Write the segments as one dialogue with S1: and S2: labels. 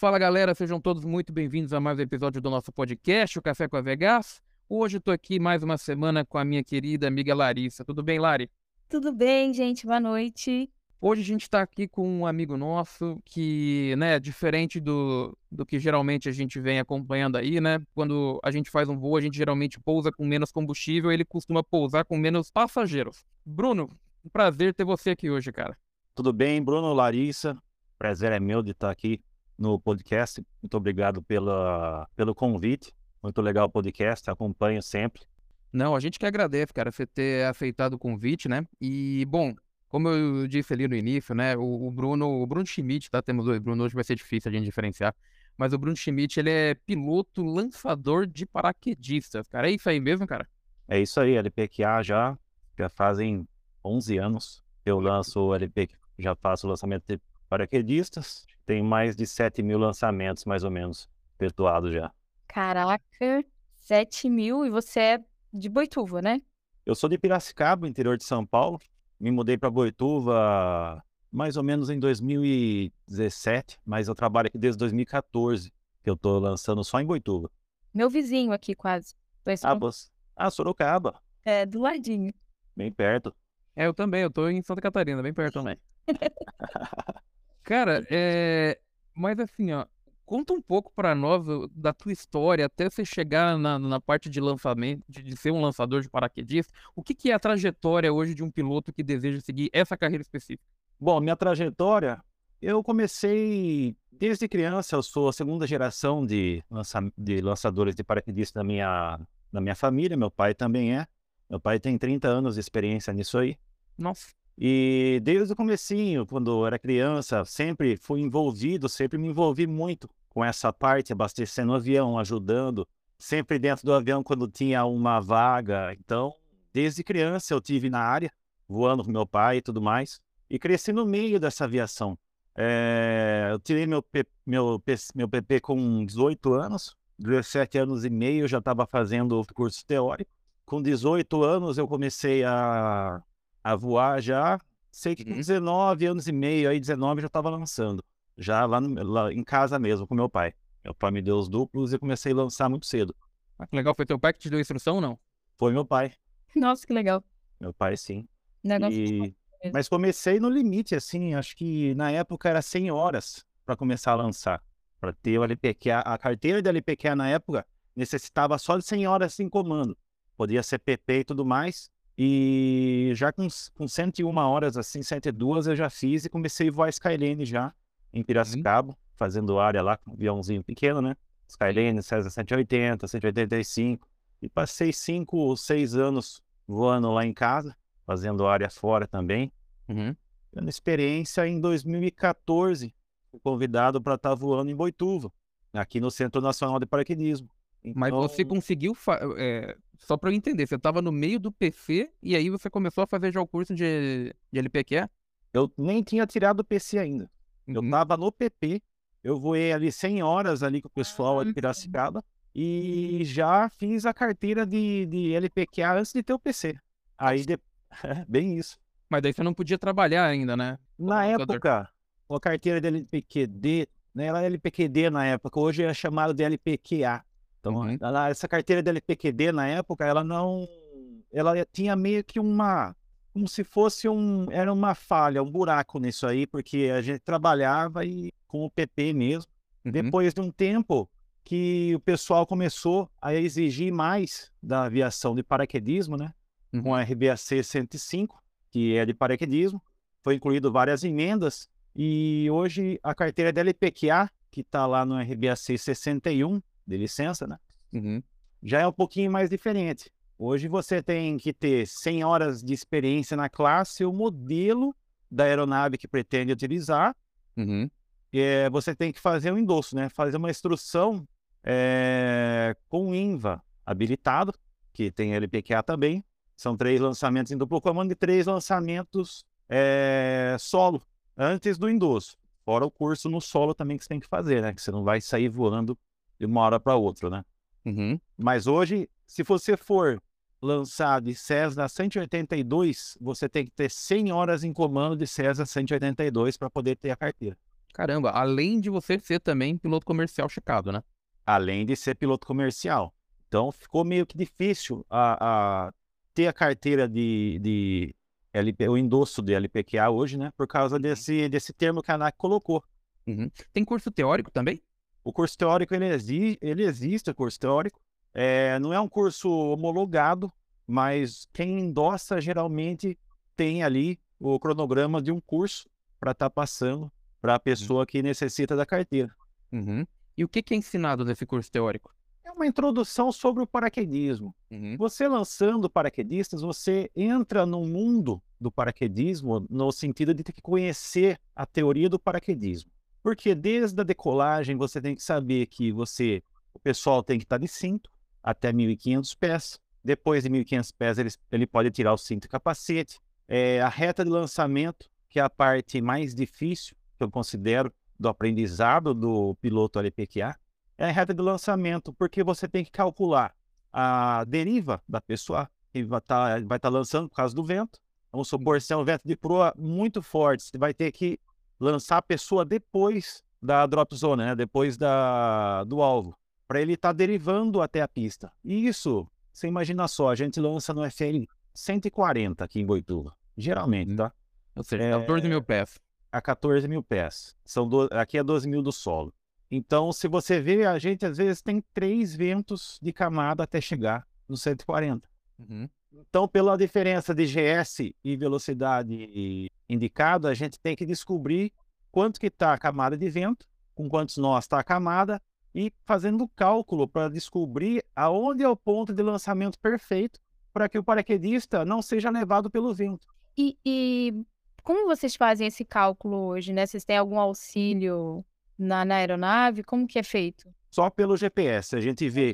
S1: Fala galera, sejam todos muito bem-vindos a mais um episódio do nosso podcast, o Café com a Vegas. Hoje eu tô aqui mais uma semana com a minha querida amiga Larissa. Tudo bem, Lari?
S2: Tudo bem, gente? Boa noite.
S1: Hoje a gente está aqui com um amigo nosso que, né, diferente do, do que geralmente a gente vem acompanhando aí, né? Quando a gente faz um voo, a gente geralmente pousa com menos combustível, ele costuma pousar com menos passageiros. Bruno, um prazer ter você aqui hoje, cara.
S3: Tudo bem, Bruno, Larissa? Prazer é meu de estar aqui no podcast. Muito obrigado pela, pelo convite. Muito legal o podcast, acompanho sempre.
S1: Não, a gente que agradece, cara, você ter aceitado o convite, né? E, bom, como eu disse ali no início, né? O, o Bruno, o Bruno Schmidt, tá? Temos dois Bruno, hoje vai ser difícil a gente diferenciar. Mas o Bruno Schmidt, ele é piloto lançador de paraquedistas, cara. É isso aí mesmo, cara?
S3: É isso aí, LPQA já, já fazem 11 anos que eu lanço o LP, já faço o lançamento de paraquedistas. Tem mais de 7 mil lançamentos, mais ou menos, efetuados já.
S2: Caraca, 7 mil e você é de Boituva, né?
S3: Eu sou de Piracicaba, interior de São Paulo me mudei para Boituva mais ou menos em 2017, mas eu trabalho aqui desde 2014, que eu estou lançando só em Boituva.
S2: Meu vizinho aqui, quase.
S3: Ah, você... ah, Sorocaba.
S2: É, do ladinho.
S3: Bem perto.
S1: É, eu também, eu tô em Santa Catarina, bem perto também. Cara, é... Mas assim, ó, Conta um pouco para nós da tua história até você chegar na, na parte de lançamento, de, de, ser um lançador de paraquedistas. O que, que, é a trajetória hoje de um piloto que deseja seguir essa carreira específica?
S3: Bom, minha trajetória, eu comecei desde criança. Eu sou a segunda geração de, lança, de lançadores de paraquedistas na minha, na minha família. Meu pai também é. Meu pai tem 30 anos de experiência nisso aí.
S1: Nossa.
S3: E desde o comecinho, quando eu era criança, sempre fui envolvido, sempre me envolvi muito com essa parte, abastecendo o avião, ajudando, sempre dentro do avião quando tinha uma vaga. Então, desde criança eu tive na área, voando com meu pai e tudo mais, e cresci no meio dessa aviação. É, eu tirei meu, meu, meu PP com 18 anos, 17 anos e meio eu já estava fazendo o curso teórico. Com 18 anos eu comecei a, a voar já, sei que com 19 uhum. anos e meio, aí 19 eu já estava lançando já lá, no, lá, em casa mesmo, com meu pai. Meu pai me deu os duplos e comecei a lançar muito cedo.
S1: Ah, que legal. Foi teu pai que te deu a instrução ou não?
S3: Foi meu pai.
S2: Nossa, que legal.
S3: Meu pai, sim. E... Mas comecei no limite, assim, acho que na época era 100 horas para começar a lançar. Para ter o LPQ. A carteira de LPQ na época necessitava só de 100 horas em comando. Podia ser PP e tudo mais. E já com, com 101 horas, assim, 102 eu já fiz e comecei a voar Skylane já em Piracicaba, uhum. fazendo área lá com um aviãozinho pequeno, né? Skylane, Cessna 180, 185. E passei cinco ou seis anos voando lá em casa, fazendo área fora também.
S1: Uhum.
S3: Tendo experiência em 2014, fui convidado para estar tá voando em Boituva, aqui no Centro Nacional de Paraquedismo.
S1: Então... Mas você conseguiu, é, só para eu entender, você estava no meio do PC e aí você começou a fazer já o curso de, de LPQ?
S3: Eu nem tinha tirado o PC ainda. Eu
S1: Uhum.
S3: tava no PP, eu voei ali 100 horas ali com o pessoal ali em Piracicaba e já fiz a carteira de, de LPQA antes de ter o PC. Aí, de... bem isso.
S1: Mas daí você não podia trabalhar ainda, né?
S3: Na época, a carteira de LPQD, né, ela era LPQD na época, hoje é chamada de LPQA. Então,
S1: Uhum.
S3: ela- essa carteira de LPQD na época, ela não. Ela tinha meio que uma. Como se fosse um. Era uma falha, um buraco nisso aí, porque a gente trabalhava e, com o PP mesmo.
S1: Uhum.
S3: Depois de um tempo que o pessoal começou a exigir mais da aviação de paraquedismo, né?
S1: Uhum.
S3: Com a RBAC 105, que é de paraquedismo. Foi incluído várias emendas e hoje a carteira da LPQA, que está lá no RBAC 61, de licença, né?
S1: Uhum.
S3: Já é um pouquinho mais diferente. Hoje você tem que ter 100 horas de experiência na classe, o modelo da aeronave que pretende utilizar,
S1: Uhum.
S3: é, você tem que fazer um endosso, né? Fazer uma instrução é, com INVA habilitado, que tem LPQA também. São três lançamentos em duplo comando e três lançamentos é, solo, antes do endosso. Fora o curso no solo também que você tem que fazer, né? Que você não vai sair voando de uma hora para outra, né?
S1: Uhum.
S3: Mas hoje, se você for lançar de Cessna 182, você tem que ter 100 horas em comando de Cessna 182 para poder ter a carteira.
S1: Caramba, além de você ser também piloto comercial checado, né?
S3: Além de ser piloto comercial. Então ficou meio que difícil a, a ter a carteira de, de LP, o endosso de LPQA hoje, né? Por causa
S1: Uhum.
S3: desse, desse termo que a ANAC colocou.
S1: Uhum. Tem curso teórico também?
S3: O curso teórico, ele, exi ele existe, o curso teórico. É, não é um curso homologado, mas quem endossa geralmente tem ali o cronograma de um curso para estar passando para a pessoa que necessita da carteira.
S1: Uhum. E o que, que é ensinado nesse curso teórico?
S3: É uma introdução sobre o paraquedismo.
S1: Uhum.
S3: Você lançando paraquedistas, você entra no mundo do paraquedismo no sentido de ter que conhecer a teoria do paraquedismo. Porque desde a decolagem você tem que saber que você, o pessoal tem que estar de cinto até 1.500 pés. Depois de 1.500 pés ele, ele pode tirar o cinto e capacete. É, a reta de lançamento, que é a parte mais difícil, que eu considero, do aprendizado do piloto LPQA, é a reta de lançamento, porque você tem que calcular a deriva da pessoa que vai estar vai tá lançando por causa do vento. Vamos supor, se é um vento de proa muito forte, você vai ter que lançar a pessoa depois da drop zone, né? depois da, do alvo, para ele estar tá derivando até a pista. E isso, você imagina só, a gente lança no FL 140 aqui em Boituva, geralmente, tá?
S1: Ou seja,
S3: É,
S1: 14 mil pés.
S3: a 14 mil pés. São do... Aqui é 12 mil do solo. Então, se você vê, a gente às vezes tem três ventos de camada até chegar no 140.
S1: Uhum.
S3: Então, pela diferença de GS e velocidade indicada, a gente tem que descobrir quanto que está a camada de vento, com quantos nós está a camada, e fazendo o cálculo para descobrir aonde é o ponto de lançamento perfeito para que o paraquedista não seja levado pelo vento.
S2: E, e como vocês fazem esse cálculo hoje, né? Vocês têm algum auxílio na, na aeronave? Como que é feito?
S3: Só pelo GPS, a gente vê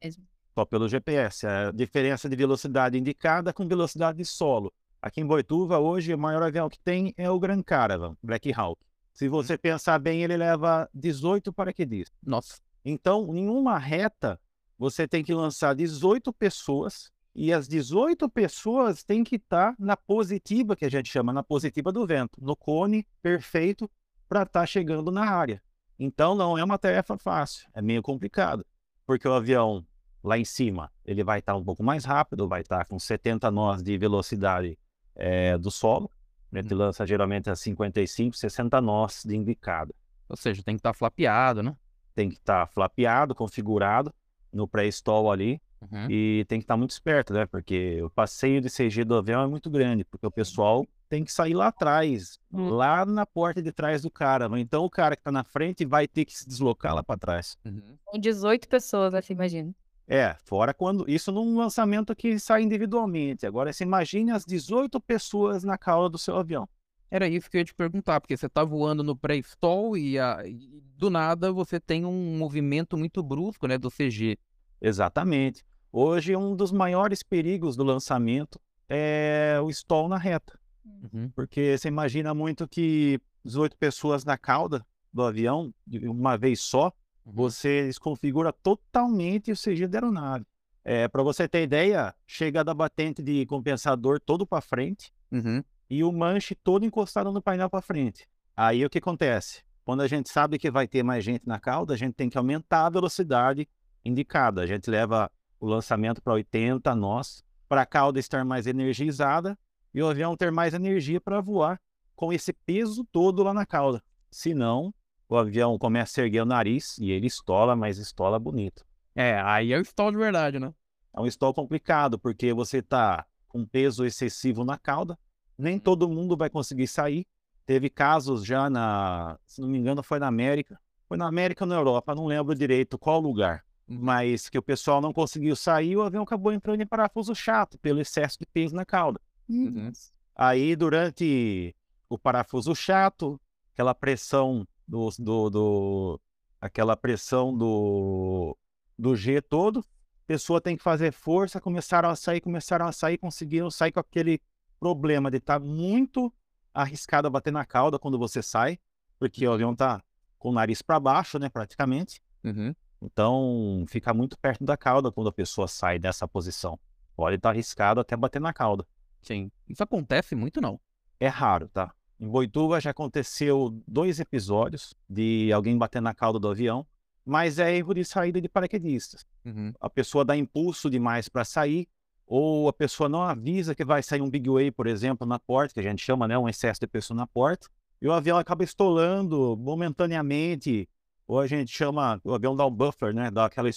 S2: É
S3: só pelo GPS, a diferença de velocidade indicada com velocidade de solo. Aqui em Boituva, hoje, o maior avião que tem é o Grand Caravan, Black Hawk. Se você pensar bem, ele leva 18 paraquedistas.
S1: Nossa.
S3: Então, em uma reta, você tem que lançar 18 pessoas e as 18 pessoas têm que estar na positiva, que a gente chama na positiva do vento, no cone perfeito para estar chegando na área. Então, não é uma tarefa fácil, é meio complicado, porque o avião lá em cima ele vai estar um pouco mais rápido, vai estar com 70 nós de velocidade eh, do solo. A gente lança geralmente a 55, 60 nós de indicada
S1: Ou seja, tem que estar flapeado, né?
S3: tem que estar flapeado, configurado no pré-stall ali
S1: Uhum.
S3: e tem que estar muito esperto, né? Porque o passeio de CG do avião é muito grande, porque o pessoal tem que sair lá atrás,
S2: Hum.
S3: lá na porta de trás do cara. Então o cara que está na frente vai ter que se deslocar lá para trás.
S1: Uhum.
S2: Com 18 pessoas, assim, imagina.
S3: É, fora quando isso num lançamento que sai individualmente. Agora você imagine as 18 pessoas na cauda do seu avião.
S1: Era isso que eu ia te perguntar, porque você tá voando no pré-stall e, a- e do nada você tem um movimento muito brusco, né, do CG.
S3: Exatamente. Hoje um dos maiores perigos do lançamento é o stall na reta.
S1: Uhum.
S3: Porque você imagina muito que 18 pessoas na cauda do avião, de uma vez só, você desconfigura totalmente o CG da aeronave. É, para você ter ideia, chega da batente de compensador todo para frente
S1: Uhum.
S3: e o manche todo encostado no painel para frente. Aí o que acontece? Quando a gente sabe que vai ter mais gente na cauda, a gente tem que aumentar a velocidade indicada. A gente leva o lançamento para 80 nós, para a cauda estar mais energizada e o avião ter mais energia para voar com esse peso todo lá na cauda. Senão, o avião começa a erguer o nariz e ele estola, mas estola bonito.
S1: É, aí é o stall de verdade, né?
S3: É um stall complicado, porque você está com peso excessivo na cauda, nem todo mundo vai conseguir sair. Teve casos já na, se não me engano, foi na América. Foi na América ou na Europa, não lembro direito qual lugar. Mas que o pessoal não conseguiu sair o avião acabou entrando em parafuso chato pelo excesso de peso na cauda.
S1: Uhum.
S3: Aí, durante o parafuso chato, aquela pressão do, do, do- aquela pressão do, do G todo, a pessoa tem que fazer força, começaram a sair, começaram a sair, conseguiram sair com aquele problema de estar muito arriscado a bater na cauda quando você sai, porque o avião está com o nariz para baixo, né, praticamente.
S1: Uhum.
S3: Então, fica muito perto da cauda quando a pessoa sai dessa posição. Pode estar arriscado até bater na cauda.
S1: Sim. Isso acontece muito, não.
S3: É raro, tá? Em Boituva já aconteceu dois episódios de alguém batendo na cauda do avião, mas é erro de saída de paraquedistas.
S1: Uhum.
S3: A pessoa dá impulso demais para sair, ou a pessoa não avisa que vai sair um big way, por exemplo, na porta, que a gente chama, né, um excesso de pessoa na porta, e o avião acaba estolando momentaneamente, ou a gente chama, o avião dá um buffer, né, dá aquela,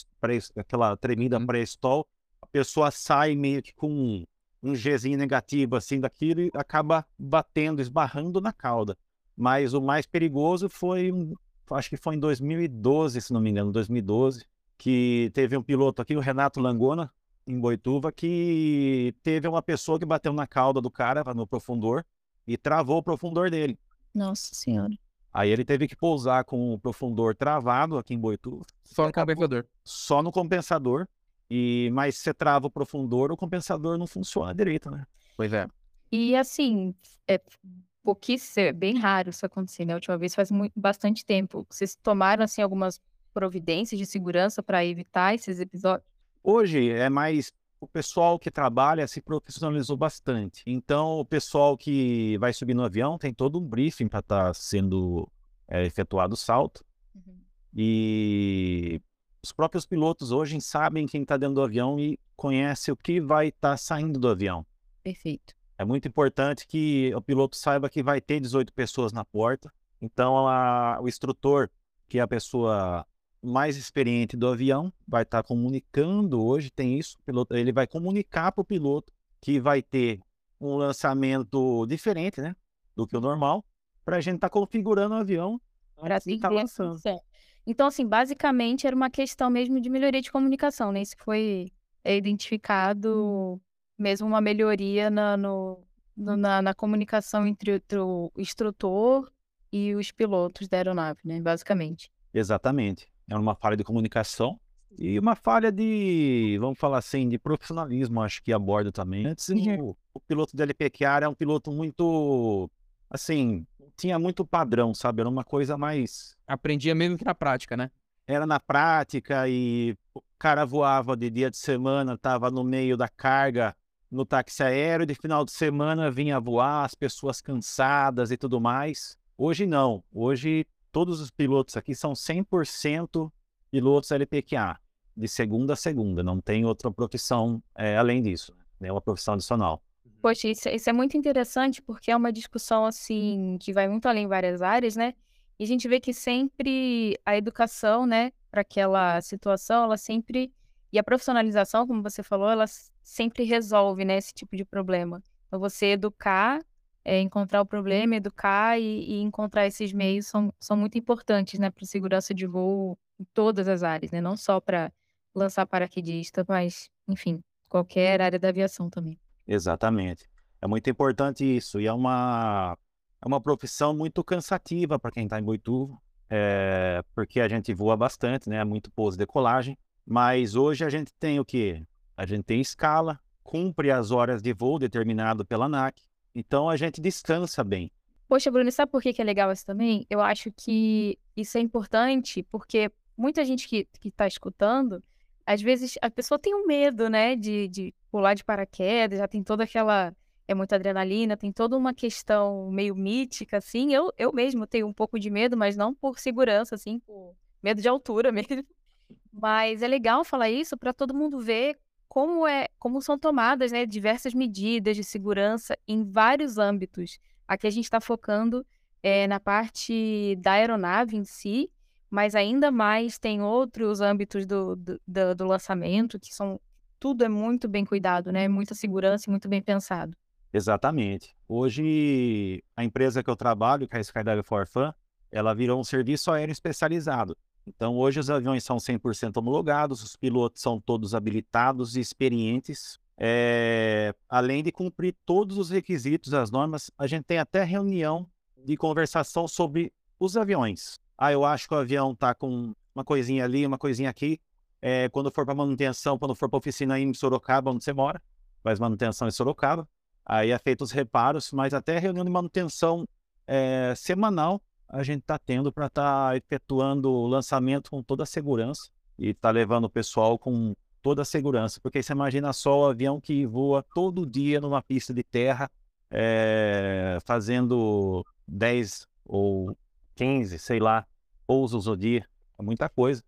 S3: aquela tremida
S1: Uhum.
S3: pré-stall, a pessoa sai meio que com um, Gzinho negativo assim daquilo e acaba batendo, esbarrando na cauda. Mas o mais perigoso foi, acho que foi em 2012, se não me engano, 2012, que teve um piloto aqui, o Renato Langona, em Boituva, que teve uma pessoa que bateu na cauda do cara no profundor e travou o profundor dele.
S2: Nossa senhora.
S3: Aí ele teve que pousar com o profundor travado aqui em Boituva,
S1: Só no compensador.
S3: só no compensador. E mas se você trava o profundor, o compensador não funciona direito, né?
S1: Pois é.
S2: E assim, é pouquíssimo, é bem raro isso acontecer, né? A última vez faz muito, bastante tempo. Vocês tomaram, assim, algumas providências de segurança para evitar esses episódios?
S3: Hoje é mais o pessoal que trabalha se profissionalizou bastante. Então, o pessoal que vai subir no avião tem todo um briefing para estar sendo é, efetuado o salto. E os próprios pilotos hoje sabem quem está dentro do avião e conhece o que vai estar saindo do avião.
S2: Perfeito.
S3: É muito importante que o piloto saiba que vai ter 18 pessoas na porta. Então, a- o instrutor, que é a pessoa mais experiente do avião, vai estar comunicando hoje, tem isso, piloto, ele vai comunicar para o piloto que vai ter um lançamento diferente, né, do que o normal, para a gente estar configurando o avião
S2: Para
S3: antes de estar
S2: atender a
S3: lançando.
S2: função. Então, assim, basicamente era uma questão mesmo de melhoria de comunicação, né? Isso foi é, identificado mesmo uma melhoria na, no- na, na comunicação entre, o- entre o instrutor e os pilotos da aeronave, né? Basicamente.
S3: Exatamente. É uma falha de comunicação e uma falha de, vamos falar assim, de profissionalismo, acho que aborda também. Antes,
S2: Uhum.
S3: o, o piloto da LPQA era um piloto muito, assim, tinha muito padrão, sabe? Era uma coisa mais.
S1: Aprendia mesmo que na prática, né?
S3: Era na prática e o cara voava de dia de semana, estava no meio da carga no táxi aéreo, de final de semana vinha voar, as pessoas cansadas e tudo mais. Hoje não. Hoje todos os pilotos aqui são 100% pilotos LPQA, de segunda a segunda. Não tem outra profissão eh, além disso. É uma profissão adicional.
S2: Poxa, isso, isso é muito interessante porque é uma discussão assim que vai muito além várias áreas, né? E a gente vê que sempre a educação, né, para aquela situação, ela sempre e a profissionalização, como você falou, ela sempre resolve, né, esse tipo de problema. Então você educar, é, encontrar o problema, educar e, e encontrar esses meios são, são muito importantes, né, para segurança de voo em todas as áreas, né? Não só para lançar paraquedista, mas enfim, qualquer área da aviação também.
S3: Exatamente. É muito importante isso. E é uma, é uma profissão muito cansativa para quem está em Boituva, é, porque a gente voa bastante, né? Muito pouso de decolagem. Mas hoje a gente tem o quê? A gente tem escala, cumpre as horas de voo determinado pela ANAC. Então a gente descansa bem.
S2: Poxa, Bruno, sabe por que que é legal isso também? Eu acho que isso é importante porque muita gente que, que tá escutando, às vezes a pessoa tem um medo, né, de, de pular de paraquedas, já tem toda aquela. É muita adrenalina, tem toda uma questão meio mítica, assim. Eu, eu mesmo tenho um pouco de medo, mas não por segurança, assim, por medo de altura mesmo. Mas é legal falar isso para todo mundo ver como é, como são tomadas, né, diversas medidas de segurança em vários âmbitos. Aqui a gente está focando é, na parte da aeronave em si, mas ainda mais tem outros âmbitos do, do, do- lançamento que são tudo é muito bem cuidado, né? Muita segurança e muito bem pensado.
S3: Exatamente. Hoje, a empresa que eu trabalho, que é a Skydive for Fun, ela virou um serviço aéreo especializado. Então, hoje os aviões são 100% homologados, os pilotos são todos habilitados e experientes. É, além de cumprir todos os requisitos, as normas, a gente tem até reunião de conversação sobre os aviões. Ah, eu acho que o avião está com uma coisinha ali, uma coisinha aqui. É, quando for para manutenção, quando for para oficina em Sorocaba, onde você mora, faz manutenção em Sorocaba. Aí é feito os reparos, mas até reunião de manutenção é, semanal a gente está tendo para estar efetuando o lançamento com toda a segurança e tá levando o pessoal com toda a segurança. Porque você imagina só o avião que voa todo dia numa pista de terra é, fazendo 10 ou 15, sei lá, pousos no dia. É muita coisa.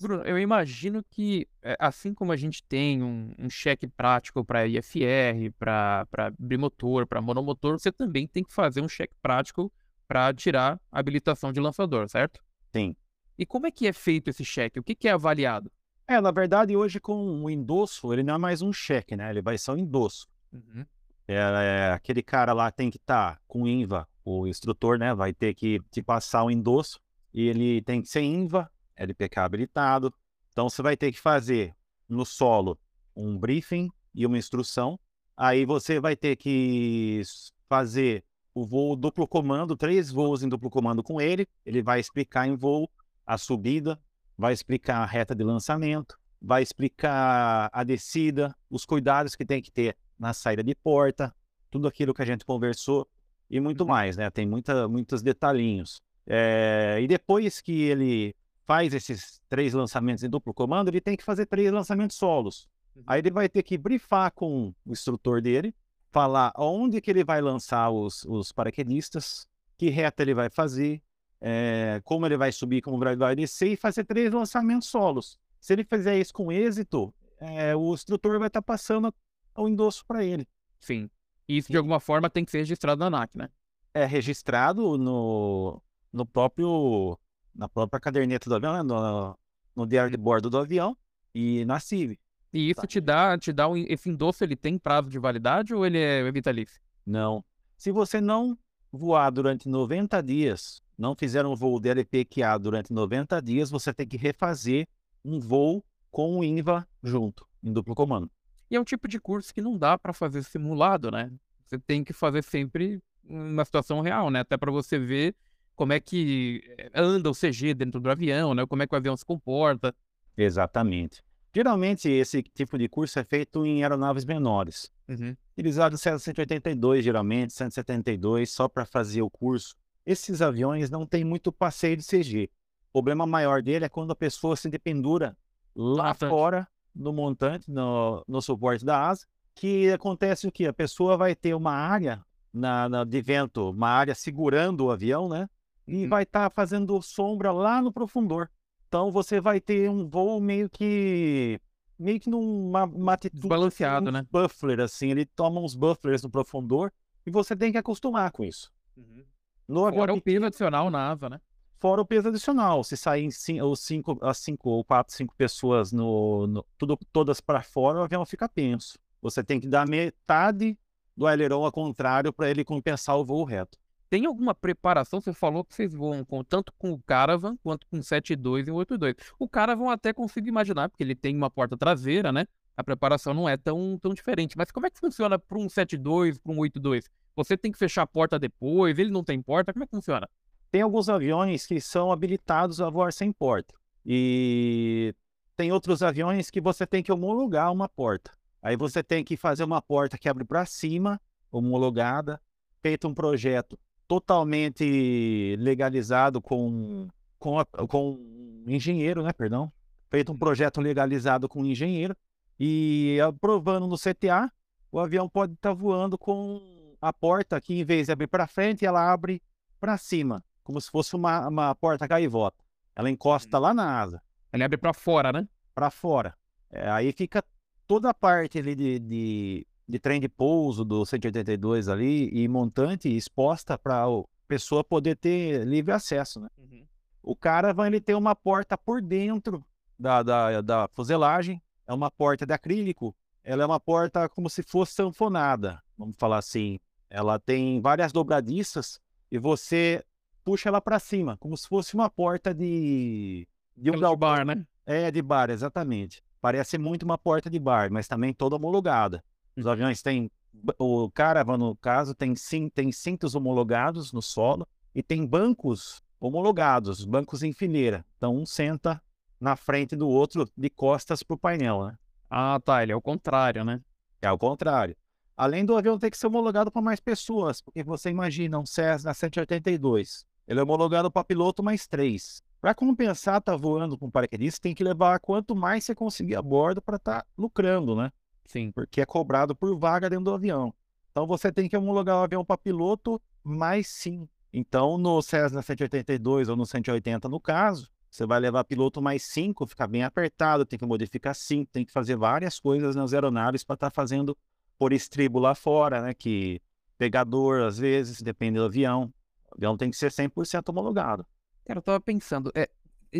S1: Bruno, eu imagino que, é, assim como a gente tem um, um cheque prático para IFR, para bimotor, para monomotor, você também tem que fazer um cheque prático para tirar a habilitação de lançador, certo?
S3: Sim.
S1: E como é que é feito esse cheque? O que, que é avaliado?
S3: É, na verdade, hoje com o endosso, ele não é mais um cheque, né? Ele vai ser um endosso.
S1: Uhum.
S3: É, é, aquele cara lá tem que estar tá com INVA, o instrutor, né? Vai ter que te passar o endosso e ele tem que ser INVA, LPK habilitado. Então você vai ter que fazer no solo um briefing e uma instrução. Aí você vai ter que fazer o voo duplo comando, três voos em duplo comando com ele. Ele vai explicar em voo a subida, vai explicar a reta de lançamento, vai explicar a descida, os cuidados que tem que ter na saída de porta, tudo aquilo que a gente conversou e muito uhum. mais, né? Tem muita, muitos detalhinhos. É, e depois que ele faz esses três lançamentos em duplo comando, ele tem que fazer três lançamentos solos. Uhum. Aí ele vai ter que brifar com o instrutor dele, falar onde que ele vai lançar os, os paraquedistas, que reta ele vai fazer, é, como ele vai subir, como ele vai descer e fazer três lançamentos solos. Se ele fizer isso com êxito, é, o instrutor vai estar tá passando o endosso para ele.
S1: Sim. E isso, de alguma forma, tem que ser registrado na ANAC, né?
S3: É registrado no, no próprio, na própria caderneta do avião, né? no, no diário de bordo do avião e na CIV.
S1: E isso tá. te dá, te dá um, esse endosso, ele tem prazo de validade ou ele é vitalício?
S3: Não. Se você não voar durante 90 dias não fizeram um voo DLPQA durante 90 dias, você tem que refazer um voo com o INVA junto, em duplo comando.
S1: E é um tipo de curso que não dá para fazer simulado, né? Você tem que fazer sempre uma situação real, né? Até para você ver como é que eh, anda o CG dentro do avião, né? Como é que o avião se comporta.
S3: Exatamente. Geralmente esse tipo de curso é feito em aeronaves menores.
S1: Uhum.
S3: Utilizado 182, geralmente, 172, só para fazer o curso esses aviões não têm muito passeio de CG. O problema maior dele é quando a pessoa se dependura lá fora, no montante, no, no suporte da asa, que acontece o que? A pessoa vai ter uma área na, na, de vento, uma área segurando o avião, né? E hum. vai estar tá fazendo sombra lá no profundor. Então você vai ter um voo meio que meio que numa uma atitude
S1: balanceado, um
S3: né? Buffler assim, ele toma uns bufflers no profundor e você tem que acostumar com isso.
S1: Uhum. No Fora o peso adicional na asa, né?
S3: Fora o peso adicional. Se sair cinco, cinco, as cinco ou quatro, cinco pessoas no, no tudo, todas para fora, o avião fica penso. Você tem que dar metade do aileron ao contrário para ele compensar o voo reto.
S1: Tem alguma preparação? Você falou que vocês voam com, tanto com o Caravan quanto com o 72 e o 82. O Caravan até consigo imaginar, porque ele tem uma porta traseira, né? A preparação não é tão, tão diferente. Mas como é que funciona para um 72, para um 82? Você tem que fechar a porta depois, ele não tem porta, como é que funciona?
S3: Tem alguns aviões que são habilitados a voar sem porta. E tem outros aviões que você tem que homologar uma porta. Aí você tem que fazer uma porta que abre para cima, homologada, feito um projeto totalmente legalizado com, com, a, com um engenheiro, né? Perdão. Feito um projeto legalizado com engenheiro. E aprovando no CTA, o avião pode estar tá voando com a porta aqui, em vez de abrir para frente, ela abre para cima, como se fosse uma, uma porta gaivota. Ela encosta lá na asa.
S1: Ela abre para fora, né?
S3: Para fora. É, aí fica toda a parte ali de, de, de, trem de pouso do 182 ali e montante exposta para a pessoa poder ter livre acesso, né? Uhum. O cara vai ele ter uma porta por dentro da, da, da fuselagem, é uma porta de acrílico, ela é uma porta como se fosse sanfonada, vamos falar assim. Ela tem várias dobradiças e você puxa ela para cima, como se fosse uma porta de
S1: de um bar, né?
S3: É, de bar, exatamente. Parece muito uma porta de bar, mas também toda homologada. Os uhum. aviões têm o Caravan, no caso, tem, sim, tem cintos homologados no solo e tem bancos homologados, bancos em fileira. Então, um senta na frente do outro de costas para o painel, né?
S1: Ah, tá. Ele é o contrário, né?
S3: É o contrário. Além do avião ter que ser homologado para mais pessoas, porque você imagina um Cessna 182, ele é homologado para piloto mais três. Para compensar estar tá voando com paraquedista, tem que levar quanto mais você conseguir a bordo para estar tá lucrando, né?
S1: Sim.
S3: Porque é cobrado por vaga dentro do avião. Então você tem que homologar o avião para piloto mais sim. Então no Cessna 182 ou no 180 no caso, você vai levar piloto mais cinco, fica bem apertado, tem que modificar cinco, tem que fazer várias coisas nas aeronaves para estar tá fazendo por estribo lá fora, né? Que pegador, às vezes, depende do avião. O avião tem que ser 100% homologado.
S1: Cara, eu tava pensando, é,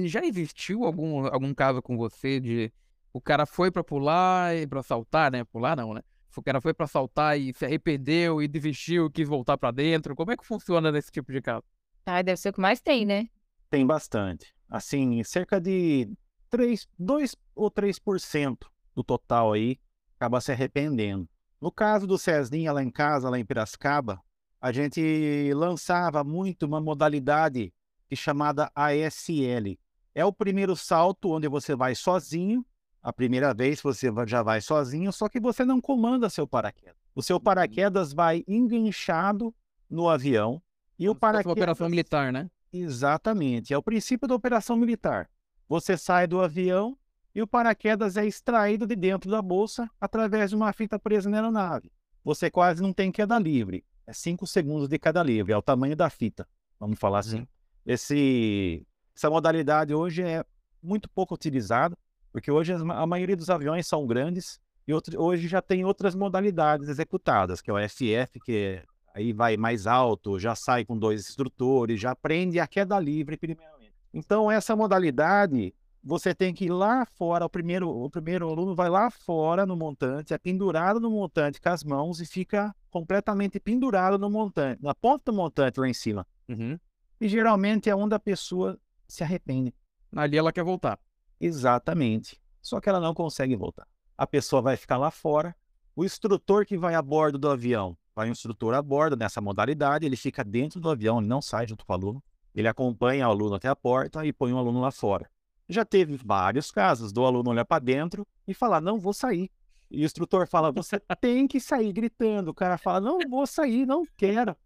S1: já existiu algum, algum caso com você de o cara foi para pular e para saltar, né? Pular não, né? O cara foi para saltar e se arrependeu e desistiu, quis voltar para dentro. Como é que funciona nesse tipo de caso?
S2: Ah, deve ser o que mais tem, né?
S3: Tem bastante. Assim, cerca de 3, 2 ou 3% do total aí acaba se arrependendo. No caso do Cesninha lá em casa, lá em Piracicaba, a gente lançava muito uma modalidade chamada ASL. É o primeiro salto onde você vai sozinho. A primeira vez você já vai sozinho, só que você não comanda seu paraquedas. O seu uhum. paraquedas vai enganchado no avião e o paraquedas.
S1: operação militar, né?
S3: Exatamente. É o princípio da operação militar. Você sai do avião e o paraquedas é extraído de dentro da bolsa através de uma fita presa na aeronave. Você quase não tem queda livre. É 5 segundos de queda livre. É o tamanho da fita. Vamos falar assim. Uhum. Esse, essa modalidade hoje é muito pouco utilizada, porque hoje a maioria dos aviões são grandes e outro, hoje já tem outras modalidades executadas, que é o FF, que aí vai mais alto, já sai com dois instrutores, já aprende a queda livre primeiramente. Então essa modalidade você tem que ir lá fora, o primeiro, o primeiro aluno vai lá fora no montante, é pendurado no montante com as mãos e fica completamente pendurado no montante, na ponta do montante lá em cima.
S1: Uhum.
S3: E geralmente é onde a pessoa se arrepende.
S1: Ali ela quer voltar.
S3: Exatamente. Só que ela não consegue voltar. A pessoa vai ficar lá fora. O instrutor que vai a bordo do avião, vai um instrutor a bordo nessa modalidade, ele fica dentro do avião, ele não sai junto com o aluno. Ele acompanha o aluno até a porta e põe o aluno lá fora. Já teve vários casos do aluno olhar para dentro e falar: não vou sair. E o instrutor fala: você tem que sair gritando. O cara fala: não vou sair, não quero.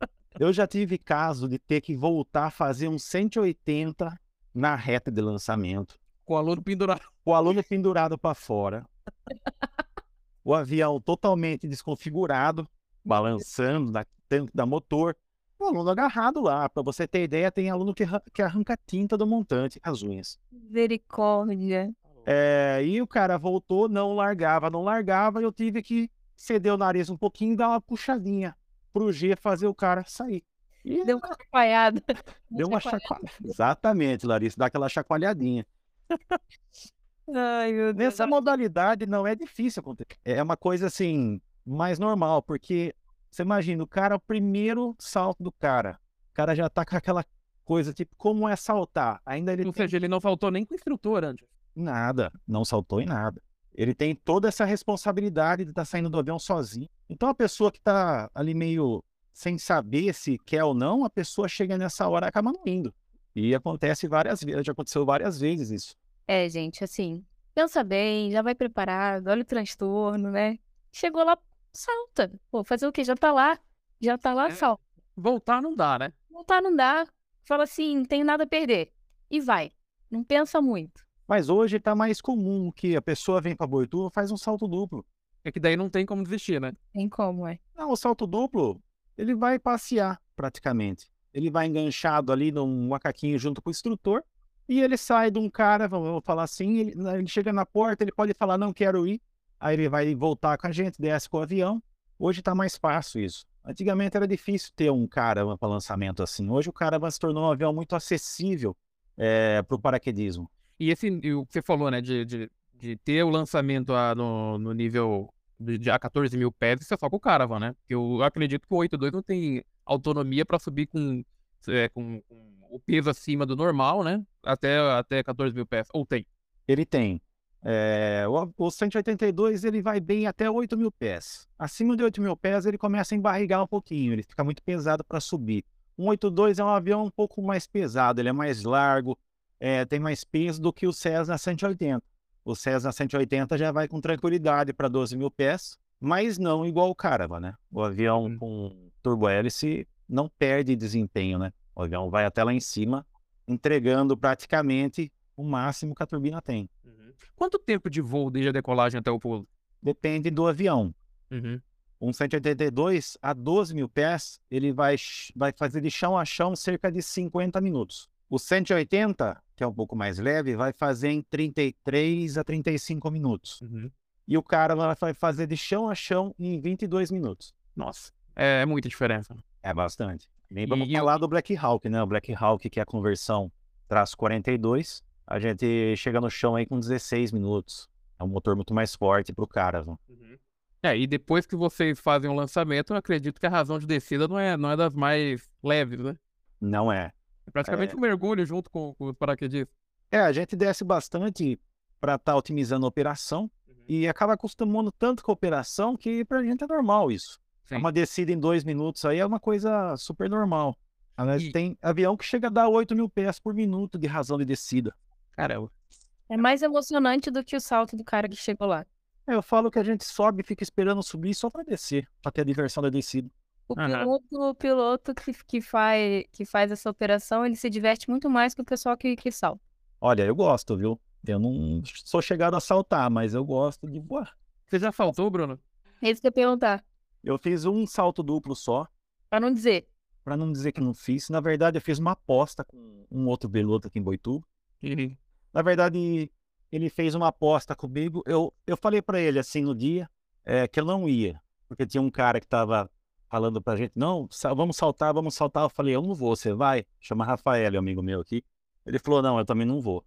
S3: Eu já tive caso de ter que voltar a fazer um 180 na reta de lançamento.
S1: Com o aluno pendurado.
S3: Com o aluno pendurado para fora. o avião totalmente desconfigurado, balançando da, da motor. O aluno agarrado lá. Para você ter ideia, tem aluno que, que arranca tinta do montante as unhas.
S2: Misericórdia.
S3: É, e o cara voltou, não largava, não largava, e eu tive que ceder o nariz um pouquinho e dar uma puxadinha pro G fazer o cara sair.
S2: E... Deu uma chacoalhada.
S3: Deu uma chacoalhada. Exatamente, Larissa, dá aquela chacoalhadinha.
S2: Ai, meu Deus.
S3: Nessa modalidade não é difícil acontecer. É uma coisa assim, mais normal, porque você imagina, o cara, o primeiro salto do cara, o cara já tá com aquela coisa, tipo, como é saltar? Ainda ele
S1: Ou
S3: tem...
S1: seja, ele não faltou nem com o instrutor antes.
S3: Nada, não saltou em nada. Ele tem toda essa responsabilidade de estar tá saindo do avião sozinho. Então a pessoa que está ali meio sem saber se quer ou não, a pessoa chega nessa hora e acaba não indo. E acontece várias vezes, já aconteceu várias vezes isso.
S2: É, gente, assim, pensa bem, já vai preparado, olha o transtorno, né? Chegou lá, salta. Pô, fazer o quê? Já tá lá, já tá lá, é, salta.
S1: Voltar não dá, né?
S2: Voltar não dá. Fala assim, não tenho nada a perder. E vai. Não pensa muito.
S3: Mas hoje está mais comum que a pessoa vem para Boituva faz um salto duplo.
S1: É que daí não tem como desistir, né?
S2: Tem como, é.
S3: Não, o salto duplo, ele vai passear praticamente. Ele vai enganchado ali num macaquinho junto com o instrutor e ele sai de um cara, vamos falar assim, ele, ele chega na porta, ele pode falar não quero ir, aí ele vai voltar com a gente, desce com o avião. Hoje está mais fácil isso. Antigamente era difícil ter um cara para lançamento assim. Hoje o cara se tornou um avião muito acessível é, para o paraquedismo.
S1: E esse, o que você falou, né, de, de, de ter o lançamento a, no, no nível de, de a 14 mil pés, isso é só com o Caravan, né? Porque eu acredito que o 8.2 não tem autonomia para subir com, é, com, com, o peso acima do normal, né? Até, até 14 mil pés. Ou tem?
S3: Ele tem. É, o, o 182 ele vai bem até 8 mil pés. Acima de 8 mil pés ele começa a embarrigar um pouquinho, ele fica muito pesado para subir. Um 82 é um avião um pouco mais pesado, ele é mais largo, é, tem mais peso do que o Cessna 180. O Cessna 180 já vai com tranquilidade para 12 mil pés, mas não igual o Caravan, né? O avião uhum. com turbo-hélice não perde desempenho, né? O avião vai até lá em cima, entregando praticamente o máximo que a turbina tem.
S1: Quanto tempo de voo desde a decolagem até o pulo?
S3: Depende do avião.
S1: Uhum.
S3: Um 182 a 12 mil pés, ele vai, vai fazer de chão a chão cerca de 50 minutos. O 180, que é um pouco mais leve, vai fazer em 33 a 35 minutos.
S1: Uhum.
S3: E o cara vai fazer de chão a chão em 22 minutos.
S1: Nossa, é, muita diferença.
S3: É bastante. Nem vamos e falar do Black Hawk, né? O Black Hawk, que é a conversão traço 42, a gente chega no chão aí com 16 minutos. É um motor muito mais forte pro cara. Uhum.
S1: É, e depois que vocês fazem o lançamento, eu acredito que a razão de descida não é, não é das mais leves, né?
S3: Não é.
S1: É praticamente é... um mergulho junto com, com os paraquedistas.
S3: É, a gente desce bastante para estar tá otimizando a operação uhum. e acaba acostumando tanto com a operação que pra gente é normal isso. Sim. Uma descida em dois minutos aí é uma coisa super normal. E... Tem avião que chega a dar 8 mil pés por minuto de razão de descida.
S1: Caramba.
S2: É mais emocionante do que o salto do cara que chegou lá.
S3: É, eu falo que a gente sobe e fica esperando subir só para descer, para ter a diversão da descida.
S2: O piloto, o piloto que, que, faz, que faz essa operação, ele se diverte muito mais que o pessoal que, que salta.
S3: Olha, eu gosto, viu? Eu não sou chegado a saltar, mas eu gosto de voar.
S1: Você já faltou, Bruno?
S2: É isso que eu ia perguntar.
S3: Eu fiz um salto duplo só.
S2: Pra não dizer.
S3: Pra não dizer que não fiz. Na verdade, eu fiz uma aposta com um outro piloto aqui em Boituva.
S1: Uhum.
S3: Na verdade, ele fez uma aposta comigo. Eu, eu falei para ele assim no dia é, que eu não ia, porque tinha um cara que tava falando pra gente: não, vamos saltar, vamos saltar. Eu falei: eu não vou, você vai? Chama Rafael, amigo meu aqui. Ele falou: não, eu também não vou.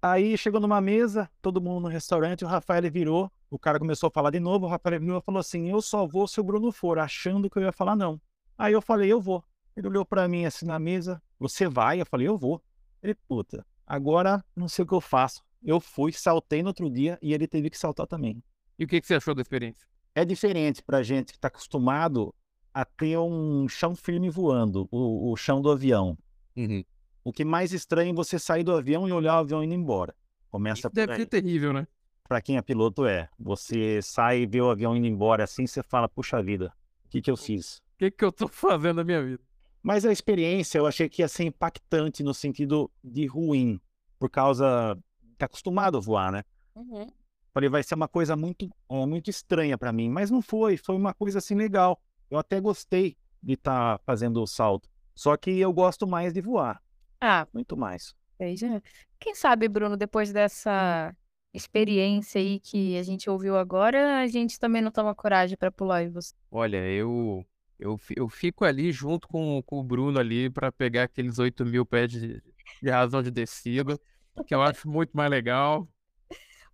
S3: Aí chegou numa mesa, todo mundo no restaurante, o Rafael virou, o cara começou a falar de novo, o Rafael virou e falou assim: Eu só vou se o Bruno for, achando que eu ia falar não. Aí eu falei: Eu vou. Ele olhou para mim assim na mesa: Você vai? Eu falei: Eu vou. Ele, puta, agora não sei o que eu faço. Eu fui, saltei no outro dia e ele teve que saltar também.
S1: E o que, que você achou da experiência?
S3: É diferente pra gente que tá acostumado a ter um chão firme voando, o, o chão do avião.
S1: Uhum.
S3: O que mais estranho é você sair do avião e olhar o avião indo embora. Começa
S1: Isso deve ser terrível, né?
S3: Para quem é piloto, é. Você sai e vê o avião indo embora assim, você fala, puxa vida, o que, que eu fiz?
S1: O que, que eu tô fazendo na minha vida?
S3: Mas a experiência eu achei que ia ser impactante no sentido de ruim, por causa tá acostumado a voar, né?
S2: Uhum.
S3: Falei, vai ser uma coisa muito, muito estranha para mim, mas não foi, foi uma coisa assim legal. Eu até gostei de estar tá fazendo o salto. Só que eu gosto mais de voar.
S2: Ah,
S3: muito mais.
S2: Veja. Quem sabe, Bruno, depois dessa experiência aí que a gente ouviu agora, a gente também não toma coragem para pular em você.
S1: Olha, eu, eu, eu fico ali junto com, com o Bruno ali para pegar aqueles 8 mil pés de, de razão de descida, que eu acho muito mais legal.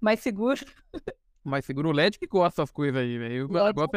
S2: Mais seguro.
S1: Mais seguro. O LED que gosta das coisas aí, velho. O negócio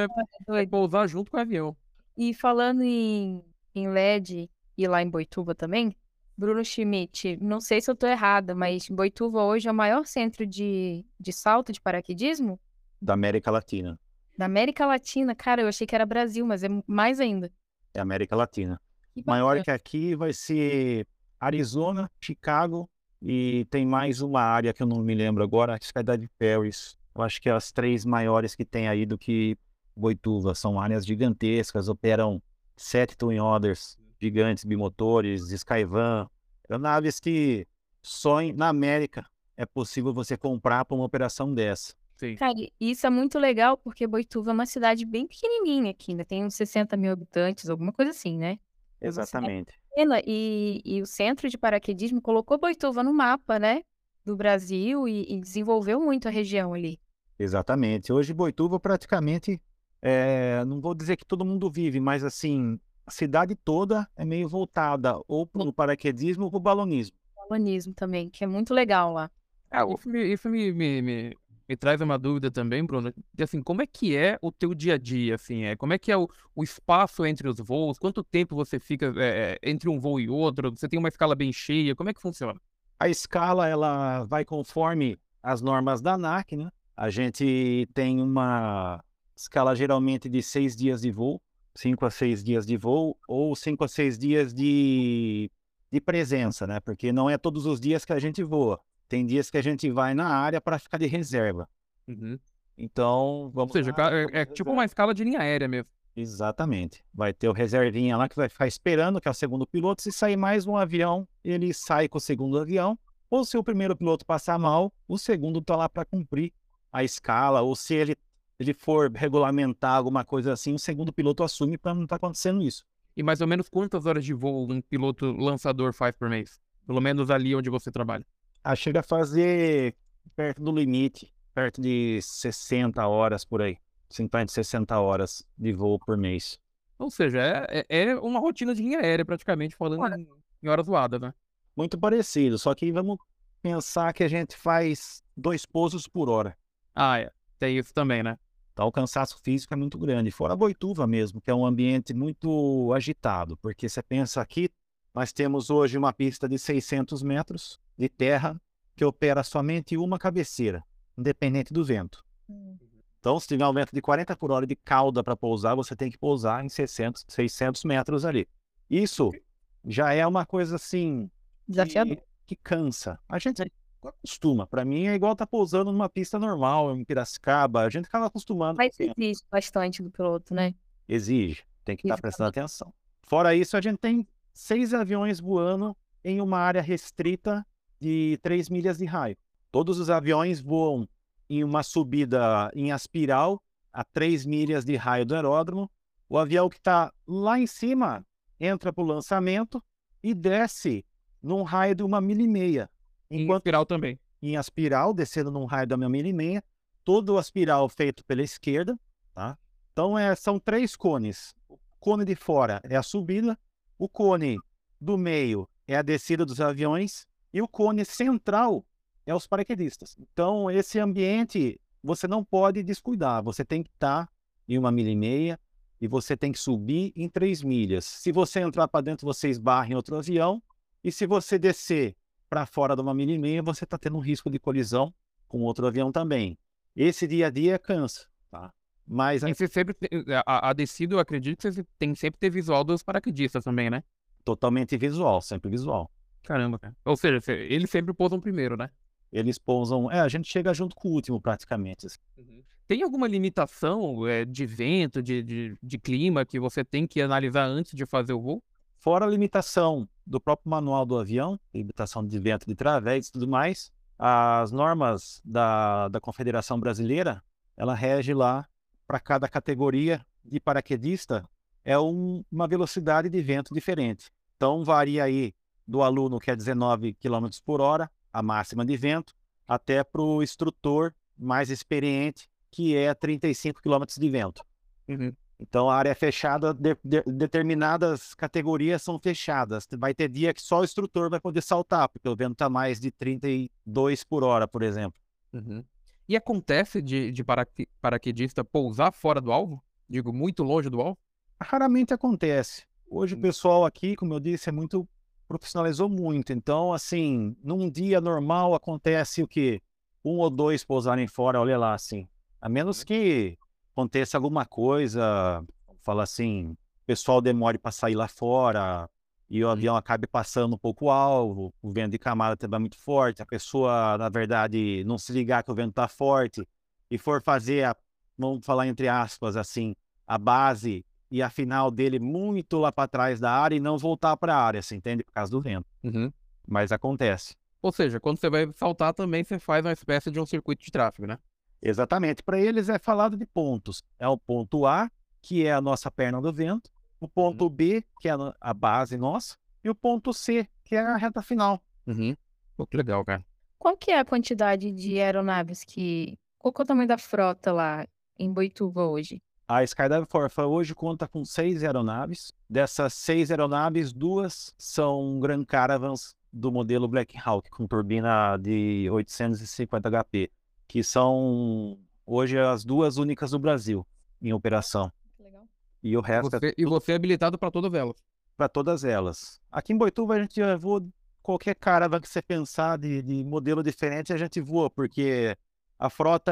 S1: é, é pousar junto com o avião.
S2: E falando em, em LED e lá em Boituva também, Bruno Schmidt, não sei se eu estou errada, mas Boituva hoje é o maior centro de, de salto de paraquedismo?
S3: Da América Latina.
S2: Da América Latina? Cara, eu achei que era Brasil, mas é mais ainda.
S3: É América Latina. Maior que aqui vai ser Arizona, Chicago e tem mais uma área que eu não me lembro agora, a cidade de Paris. Eu acho que é as três maiores que tem aí do que Boituva. São áreas gigantescas, operam sete Twin Others gigantes bimotores, Skyvan, aeronaves que só na América é possível você comprar para uma operação dessa.
S1: Sim.
S2: Cara, isso é muito legal porque Boituva é uma cidade bem pequenininha aqui, né? Tem uns 60 mil habitantes, alguma coisa assim, né?
S3: Exatamente.
S2: E, e o centro de paraquedismo colocou Boituva no mapa, né? Do Brasil e, e desenvolveu muito a região ali.
S3: Exatamente. Hoje Boituva praticamente, é, não vou dizer que todo mundo vive, mas assim, a cidade toda é meio voltada ou para o paraquedismo ou para o balonismo.
S2: Balonismo também, que é muito legal lá.
S1: Ah, isso me, isso me, me, me, me, traz uma dúvida também, Bruno. Assim, como é que é o teu dia a dia? Assim, é, como é que é o, o espaço entre os voos? Quanto tempo você fica é, é entre um voo e outro? Você tem uma escala bem cheia? Como é que funciona?
S3: A escala ela vai conforme as normas da ANAC, né? A gente tem uma escala geralmente de seis dias de voo cinco a seis dias de voo ou cinco a seis dias de, de presença, né? Porque não é todos os dias que a gente voa. Tem dias que a gente vai na área para ficar de reserva.
S1: Uhum.
S3: Então, vamos.
S1: Ou seja, lá, é, é tipo uma escala de linha aérea mesmo.
S3: Exatamente. Vai ter o reservinha lá que vai ficar esperando, que é o segundo piloto. Se sair mais um avião, ele sai com o segundo avião. Ou se o primeiro piloto passar mal, o segundo está lá para cumprir a escala. Ou se ele ele for regulamentar alguma coisa assim, o segundo piloto assume para não estar tá acontecendo isso.
S1: E mais ou menos quantas horas de voo um piloto lançador faz por mês? Pelo menos ali onde você trabalha.
S3: Ah, chega a fazer perto do limite, perto de 60 horas por aí. 50, 60 horas de voo por mês.
S1: Ou seja, é, é, é uma rotina de linha aérea, praticamente, falando em, em horas voadas, né?
S3: Muito parecido, só que vamos pensar que a gente faz dois pousos por hora.
S1: Ah, é. Tem isso também, né?
S3: Então o cansaço físico é muito grande. Fora a Boituva mesmo, que é um ambiente muito agitado, porque você pensa aqui, nós temos hoje uma pista de 600 metros de terra que opera somente uma cabeceira, independente do vento. Hum. Então, se tiver um vento de 40 por hora de cauda para pousar, você tem que pousar em 600, 600 metros ali. Isso já é uma coisa assim.
S2: Desafiador.
S3: Que, que cansa. A gente acostuma. Para mim é igual estar tá pousando numa pista normal, em Piracicaba. A gente acaba acostumando.
S2: Mas exige bastante do piloto, né?
S3: Exige. Tem que estar tá prestando atenção. Fora isso, a gente tem seis aviões voando em uma área restrita de 3 milhas de raio. Todos os aviões voam em uma subida em aspiral a 3 milhas de raio do aeródromo. O avião que está lá em cima entra para o lançamento e desce num raio de uma milha e meia.
S1: Enquanto... Em aspiral também.
S3: Em aspiral, descendo num raio de uma milha e meia. Todo o aspiral feito pela esquerda. Tá? Então é, são três cones. O cone de fora é a subida, o cone do meio é a descida dos aviões e o cone central é os paraquedistas. Então, esse ambiente você não pode descuidar. Você tem que estar em uma milha e meia e você tem que subir em três milhas. Se você entrar para dentro, você esbarra em outro avião. E se você descer para fora de uma milha e meia, você está tendo um risco de colisão com outro avião também. Esse dia a dia cansa, tá? Mas
S1: a... você sempre a, a descida, eu acredito que você tem sempre ter visual dos paraquedistas também, né?
S3: Totalmente visual, sempre visual.
S1: Caramba, cara. Ou seja, eles sempre pousam primeiro, né?
S3: Eles pousam. É, a gente chega junto com o último, praticamente. Assim.
S1: Uhum. Tem alguma limitação é, de vento, de, de, de, clima, que você tem que analisar antes de fazer o voo?
S3: Fora a limitação do próprio manual do avião, limitação de vento de través e tudo mais, as normas da, da Confederação Brasileira, ela rege lá para cada categoria de paraquedista, é um, uma velocidade de vento diferente. Então, varia aí do aluno que é 19 km por hora a máxima de vento, até para o instrutor mais experiente, que é 35 km de vento. Uhum. Então, a área é fechada, de, de, determinadas categorias são fechadas. Vai ter dia que só o instrutor vai poder saltar, porque o vento está mais de 32 por hora, por exemplo.
S1: Uhum. E acontece de, de paraquedista pousar fora do alvo? Digo, muito longe do alvo?
S3: Raramente acontece. Hoje o hum. pessoal aqui, como eu disse, é muito profissionalizou muito. Então, assim, num dia normal acontece o que? Um ou dois pousarem fora, olha lá, assim. A menos uhum. que aconteça alguma coisa, fala assim, o pessoal demore para sair lá fora e o uhum. avião acabe passando um pouco o alvo, o vento de camada também é muito forte, a pessoa, na verdade, não se ligar que o vento está forte e for fazer, a, vamos falar entre aspas, assim, a base e a final dele muito lá para trás da área e não voltar para a área, você entende? Por causa do vento.
S1: Uhum.
S3: Mas acontece.
S1: Ou seja, quando você vai saltar também você faz uma espécie de um circuito de tráfego, né?
S3: Exatamente. Para eles é falado de pontos. É o ponto A, que é a nossa perna do vento, o ponto uhum. B, que é a base nossa, e o ponto C, que é a reta final.
S1: Uhum. Pô, que legal, cara.
S2: Qual que é a quantidade de aeronaves que... Qual que é o tamanho da frota lá em Boituva hoje?
S3: A Skydive Forfa hoje conta com seis aeronaves. Dessas seis aeronaves, duas são Grand Caravans do modelo Black Hawk, com turbina de 850 HP, que são hoje as duas únicas do Brasil em operação. E o resto
S1: você, é E você é habilitado para todas elas?
S3: Para todas elas. Aqui em Boituva a gente voa qualquer caravan que você pensar de, de modelo diferente, a gente voa, porque a frota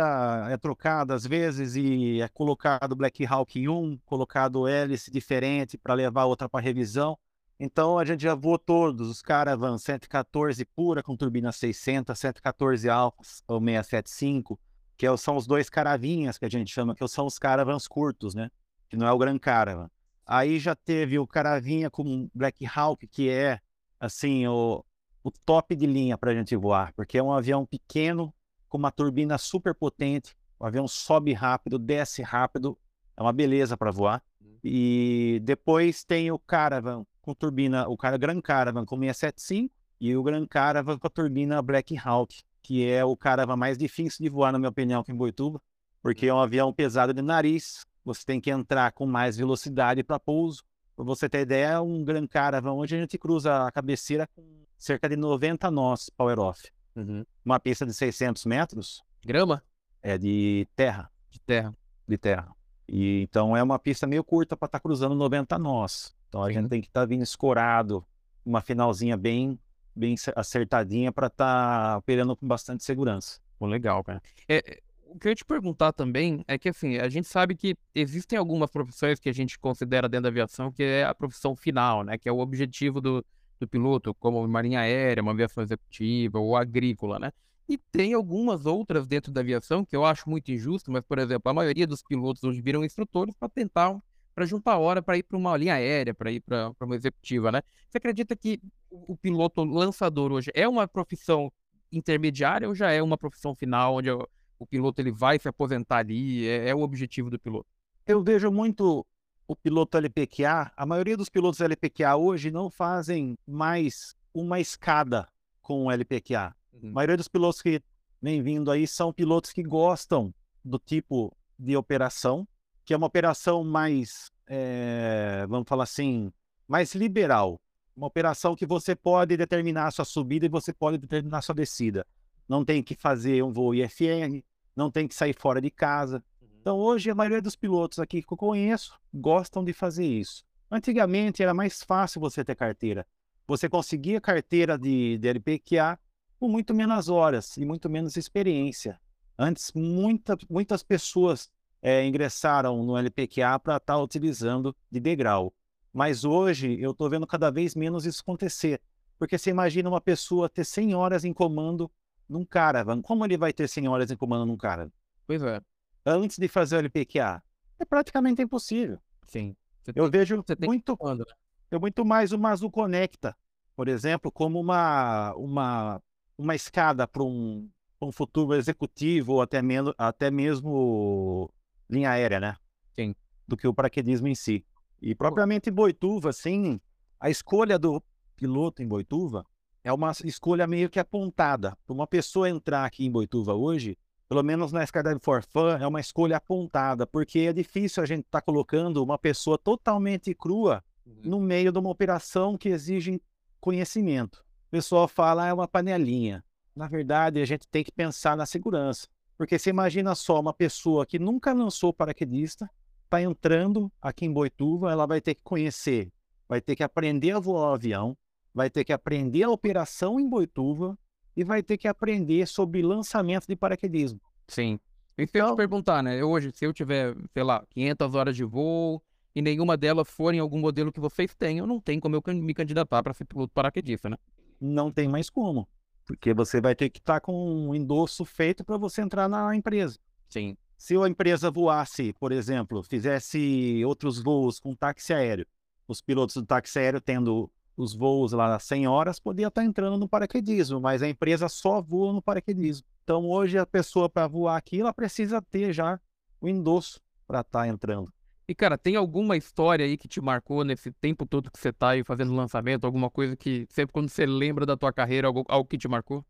S3: é trocada às vezes e é colocado Black Hawk em um, colocado hélice diferente para levar outra para revisão. Então a gente já voou todos, os Caravan 114 pura com turbina 600, 114 Alphas ou 675, que é são os dois caravinhas que a gente chama, que são os Caravans curtos, né? Que não é o Gran Caravan. Aí já teve o Caravinha com Black Hawk, que é assim o, o top de linha para a gente voar, porque é um avião pequeno, com uma turbina super potente, O avião sobe rápido, desce rápido, é uma beleza para voar. Hum. E depois tem o Caravan com turbina, o cara Grand Caravan com 675 e o Grand Caravan com a turbina Black Hawk, que é o Caravan mais difícil de voar, na minha opinião, aqui em Boituva, porque é um avião pesado de nariz, você tem que entrar com mais velocidade para pouso. Para você ter ideia, é um Grand Caravan onde a gente cruza a cabeceira com cerca de 90 nós power off. Uhum. Uma pista de 600 metros.
S1: Grama?
S3: É de terra.
S1: De terra.
S3: De terra. E, então é uma pista meio curta para estar tá cruzando 90 nós. Então a Sim. gente tem que estar tá vindo escorado, uma finalzinha bem, bem acertadinha para estar tá operando com bastante segurança.
S1: Pô, legal, cara. É, o que eu ia te perguntar também é que, assim, a gente sabe que existem algumas profissões que a gente considera dentro da aviação que é a profissão final, né? Que é o objetivo do, do piloto, como marinha aérea, uma aviação executiva ou agrícola, né? E tem algumas outras dentro da aviação que eu acho muito injusto, mas, por exemplo, a maioria dos pilotos hoje viram instrutores para tentar, para juntar hora para ir para uma linha aérea, para ir para uma executiva, né? Você acredita que o piloto lançador hoje é uma profissão intermediária ou já é uma profissão final, onde o, piloto ele vai se aposentar ali, é, é o objetivo do piloto?
S3: Eu vejo muito o piloto LPQA, a maioria dos pilotos LPQA hoje não fazem mais uma escada com o LPQA. Uhum. A maioria dos pilotos que vem vindo aí são pilotos que gostam do tipo de operação, que é uma operação mais, é, vamos falar assim, mais liberal. Uma operação que você pode determinar a sua subida e você pode determinar a sua descida. Não tem que fazer um voo IFR, não tem que sair fora de casa. Uhum. Então, hoje, a maioria dos pilotos aqui que eu conheço gostam de fazer isso. Antigamente, era mais fácil você ter carteira. Você conseguia carteira de, de LPQA com muito menos horas e muito menos experiência. Antes, muita, muitas pessoas é, ingressaram no LPQA para estar tá utilizando de degrau. Mas hoje eu estou vendo cada vez menos isso acontecer. Porque você imagina uma pessoa ter 100 horas em comando num caravan. Como ele vai ter 100 horas em comando num caravan?
S1: Pois é.
S3: Antes de fazer o LPQA. É praticamente impossível.
S1: Sim.
S3: Você eu tem, vejo muito, né? eu muito mais o Mazu Conecta, por exemplo, como uma, uma uma escada para um, um futuro executivo ou até, menos, até mesmo linha aérea, né?
S1: Sim.
S3: Do que o paraquedismo em si. E propriamente em Boituva, assim, a escolha do piloto em Boituva é uma escolha meio que apontada. Para uma pessoa entrar aqui em Boituva hoje, pelo menos na Skydive for Fun, é uma escolha apontada, porque é difícil a gente estar tá colocando uma pessoa totalmente crua uhum. no meio de uma operação que exige conhecimento pessoal fala é uma panelinha. Na verdade, a gente tem que pensar na segurança. Porque você imagina só uma pessoa que nunca lançou paraquedista, está entrando aqui em Boituva, ela vai ter que conhecer, vai ter que aprender a voar o avião, vai ter que aprender a operação em Boituva e vai ter que aprender sobre lançamento de paraquedismo.
S1: Sim. E se eu te então perguntar, né? Hoje, se eu tiver, sei lá, 500 horas de voo e nenhuma delas for em algum modelo que vocês eu não tenho como eu me candidatar para ser piloto paraquedista, né?
S3: não tem mais como. Porque você vai ter que estar tá com um endosso feito para você entrar na empresa.
S1: Sim.
S3: Se a empresa voasse, por exemplo, fizesse outros voos com táxi aéreo, os pilotos do táxi aéreo tendo os voos lá 100 horas, podia estar entrando no paraquedismo, mas a empresa só voa no paraquedismo. Então hoje a pessoa para voar aqui, ela precisa ter já o endosso para estar entrando.
S1: E, cara, tem alguma história aí que te marcou nesse tempo todo que você tá aí fazendo lançamento? Alguma coisa que sempre quando você lembra da tua carreira, algo, algo que te marcou?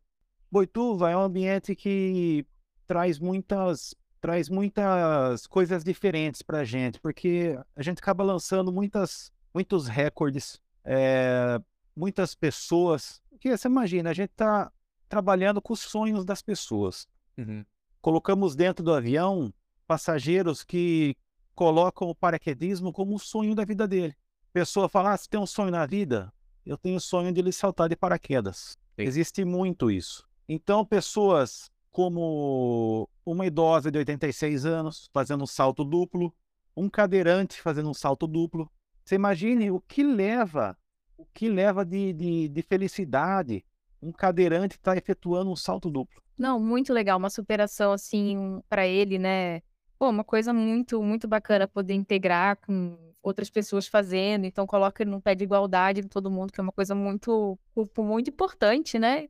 S3: Boituva é um ambiente que traz muitas traz muitas coisas diferentes pra gente, porque a gente acaba lançando muitas, muitos recordes, é, muitas pessoas. Porque você imagina, a gente tá trabalhando com os sonhos das pessoas. Uhum. Colocamos dentro do avião passageiros que colocam o paraquedismo como o sonho da vida dele. A pessoa fala, ah, você tem um sonho na vida? Eu tenho o sonho de ele saltar de paraquedas. Sim. Existe muito isso. Então, pessoas como uma idosa de 86 anos fazendo um salto duplo, um cadeirante fazendo um salto duplo. Você imagine o que leva, o que leva de, de, de felicidade um cadeirante estar tá efetuando um salto duplo.
S2: Não, muito legal, uma superação assim para ele, né? Pô, uma coisa muito, muito bacana poder integrar com outras pessoas fazendo, então coloca num pé de igualdade de todo mundo, que é uma coisa muito, muito importante, né?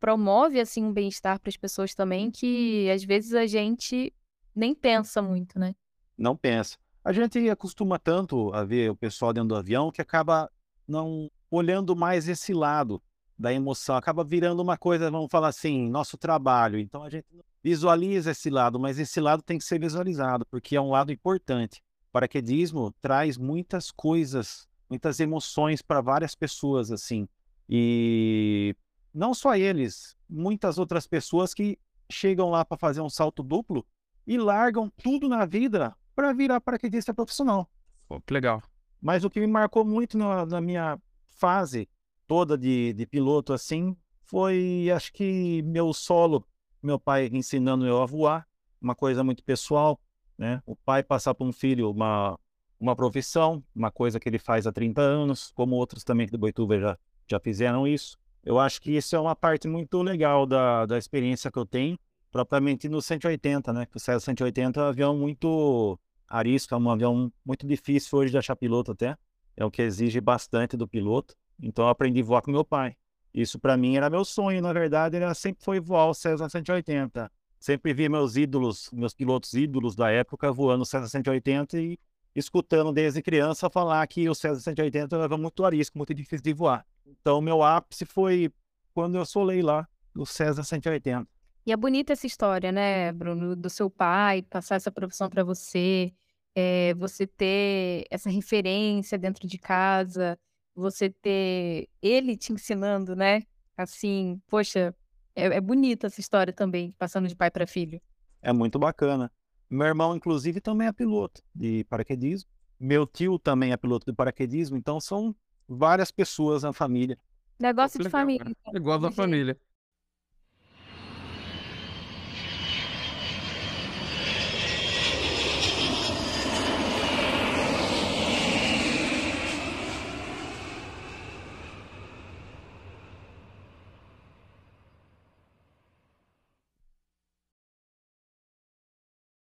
S2: promove assim um bem-estar para as pessoas também que às vezes a gente nem pensa muito, né?
S3: Não pensa. A gente acostuma tanto a ver o pessoal dentro do avião que acaba não olhando mais esse lado da emoção, acaba virando uma coisa, vamos falar assim, nosso trabalho. Então a gente visualiza esse lado, mas esse lado tem que ser visualizado, porque é um lado importante. O paraquedismo traz muitas coisas, muitas emoções para várias pessoas, assim. E não só eles, muitas outras pessoas que chegam lá para fazer um salto duplo e largam tudo na vida para virar paraquedista profissional.
S1: Pô, que legal.
S3: Mas o que me marcou muito na, na minha fase toda de, de piloto assim foi, acho que meu solo, meu pai ensinando eu a voar, uma coisa muito pessoal, né? O pai passar para um filho uma, uma profissão, uma coisa que ele faz há 30 anos, como outros também do Boituva já, já fizeram isso. Eu acho que isso é uma parte muito legal da, da experiência que eu tenho, propriamente no 180, né? Que o Cessna 180 é um avião muito arisco, é um avião muito difícil hoje de achar piloto até. É o que exige bastante do piloto. Então eu aprendi a voar com meu pai. Isso para mim era meu sonho, na verdade, era sempre foi voar o Cessna 180. Sempre vi meus ídolos, meus pilotos ídolos da época voando o Cessna 180 e escutando desde criança falar que o Cessna 180 era muito arisco, muito difícil de voar. Então meu ápice foi quando eu solei lá o Cessna 180.
S2: E é bonita essa história, né, Bruno, do seu pai passar essa profissão para você, é, você ter essa referência dentro de casa, você ter ele te ensinando, né? Assim, poxa, é, é bonita essa história também, passando de pai para filho.
S3: É muito bacana. Meu irmão, inclusive, também é piloto de paraquedismo. Meu tio também é piloto de paraquedismo, então são várias pessoas na família.
S2: Negócio de família.
S1: Né? Igual da família.